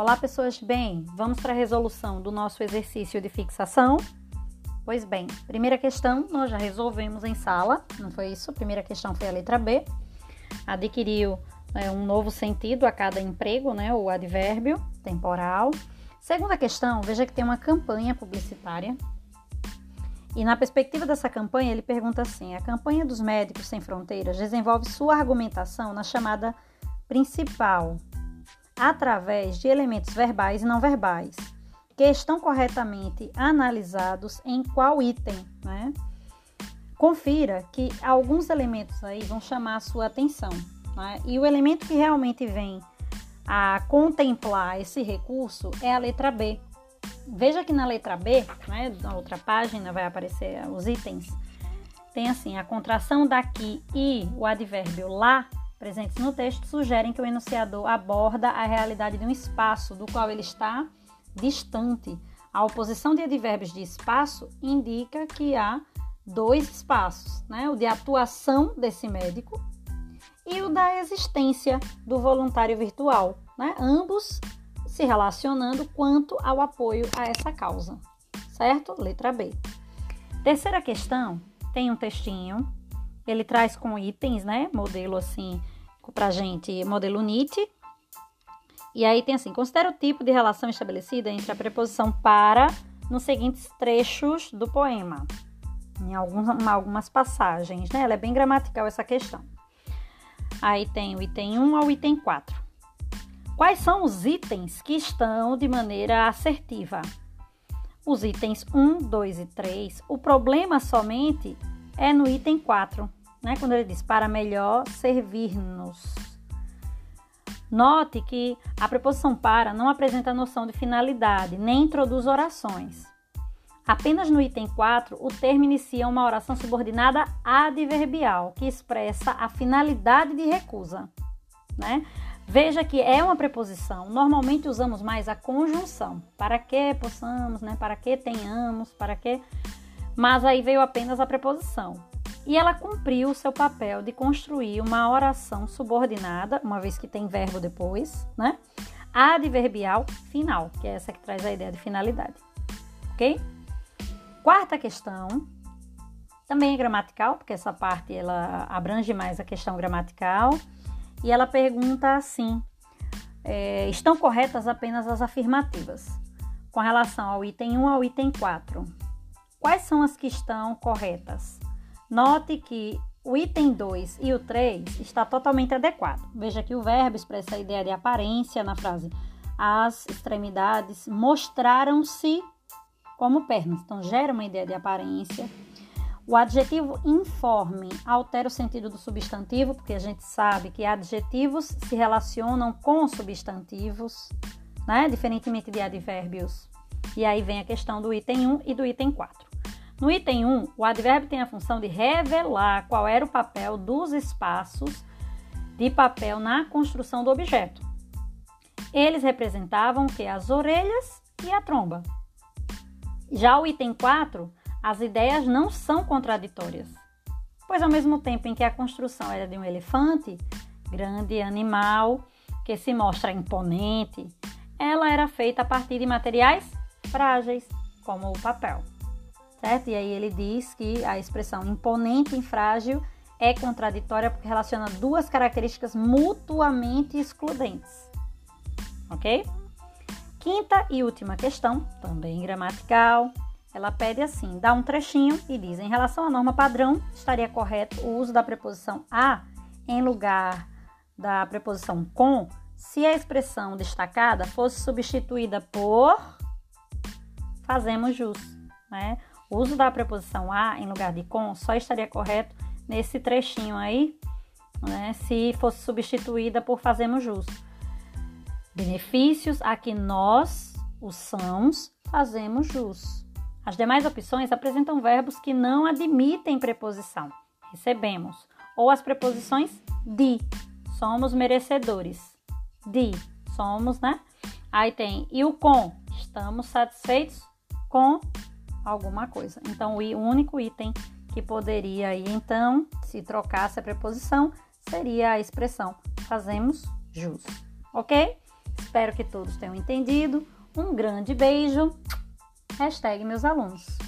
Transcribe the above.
Olá, pessoas bem. Vamos para a resolução do nosso exercício de fixação. Pois bem, primeira questão nós já resolvemos em sala, não foi isso? Primeira questão foi a letra B. Adquiriu é, um novo sentido a cada emprego, né? O advérbio temporal. Segunda questão, veja que tem uma campanha publicitária. E na perspectiva dessa campanha, ele pergunta assim: a campanha dos Médicos Sem Fronteiras desenvolve sua argumentação na chamada principal, através de elementos verbais e não verbais, que estão corretamente analisados em qual item, né? Confira que alguns elementos aí vão chamar a sua atenção, né? E o elemento que realmente vem a contemplar esse recurso é a letra B. Veja que na letra B, né, na outra página vai aparecer os itens. Tem assim, a contração daqui e o advérbio lá presentes no texto sugerem que o enunciador aborda a realidade de um espaço do qual ele está distante. A oposição de advérbios de espaço indica que há dois espaços, né? O de atuação desse médico e o da existência do voluntário virtual, né? ambos se relacionando quanto ao apoio a essa causa, certo? Letra B. Terceira questão tem um textinho, ele traz com itens, né? Modelo assim, pra gente, modelo NIT. E aí tem assim: considera o tipo de relação estabelecida entre a preposição para nos seguintes trechos do poema, em alguns, algumas passagens, né? Ela é bem gramatical essa questão. Aí tem o item 1 ao item 4. Quais são os itens que estão de maneira assertiva? Os itens 1, 2 e 3. O problema somente é no item 4, né? Quando ele diz para melhor servir-nos. Note que a preposição para não apresenta noção de finalidade, nem introduz orações. Apenas no item 4, o termo inicia uma oração subordinada adverbial, que expressa a finalidade de recusa. Né? Veja que é uma preposição. Normalmente usamos mais a conjunção. Para que possamos, né? para que tenhamos, para que. Mas aí veio apenas a preposição. E ela cumpriu o seu papel de construir uma oração subordinada, uma vez que tem verbo depois, né? Adverbial final, que é essa que traz a ideia de finalidade. Ok? Quarta questão, também é gramatical, porque essa parte ela abrange mais a questão gramatical, e ela pergunta assim: é, estão corretas apenas as afirmativas com relação ao item 1 ao item 4? Quais são as que estão corretas? Note que o item 2 e o 3 está totalmente adequado. Veja que o verbo expressa a ideia de aparência na frase. As extremidades mostraram-se como pernas. Então, gera uma ideia de aparência. O adjetivo informe altera o sentido do substantivo, porque a gente sabe que adjetivos se relacionam com substantivos, né? diferentemente de advérbios. E aí vem a questão do item 1 e do item 4. No item 1, o advérbio tem a função de revelar qual era o papel dos espaços de papel na construção do objeto. Eles representavam que as orelhas e a tromba. Já o item 4, as ideias não são contraditórias, pois ao mesmo tempo em que a construção era de um elefante, grande animal, que se mostra imponente, ela era feita a partir de materiais frágeis, como o papel. Certo? E aí ele diz que a expressão imponente e frágil é contraditória porque relaciona duas características mutuamente excludentes. Ok? Quinta e última questão, também gramatical. Ela pede assim: dá um trechinho e diz: em relação à norma padrão, estaria correto o uso da preposição a em lugar da preposição com se a expressão destacada fosse substituída por fazemos jus, né? O uso da preposição a em lugar de com só estaria correto nesse trechinho aí, né? Se fosse substituída por fazemos jus. Benefícios a que nós, os sãos, fazemos jus. As demais opções apresentam verbos que não admitem preposição. Recebemos. Ou as preposições de. Somos merecedores. De. Somos, né? Aí tem e o com. Estamos satisfeitos com alguma coisa. Então, o único item que poderia aí, então, se trocasse a preposição, seria a expressão fazemos jus. Ok? Espero que todos tenham entendido. Um grande beijo. Hashtag meus alunos.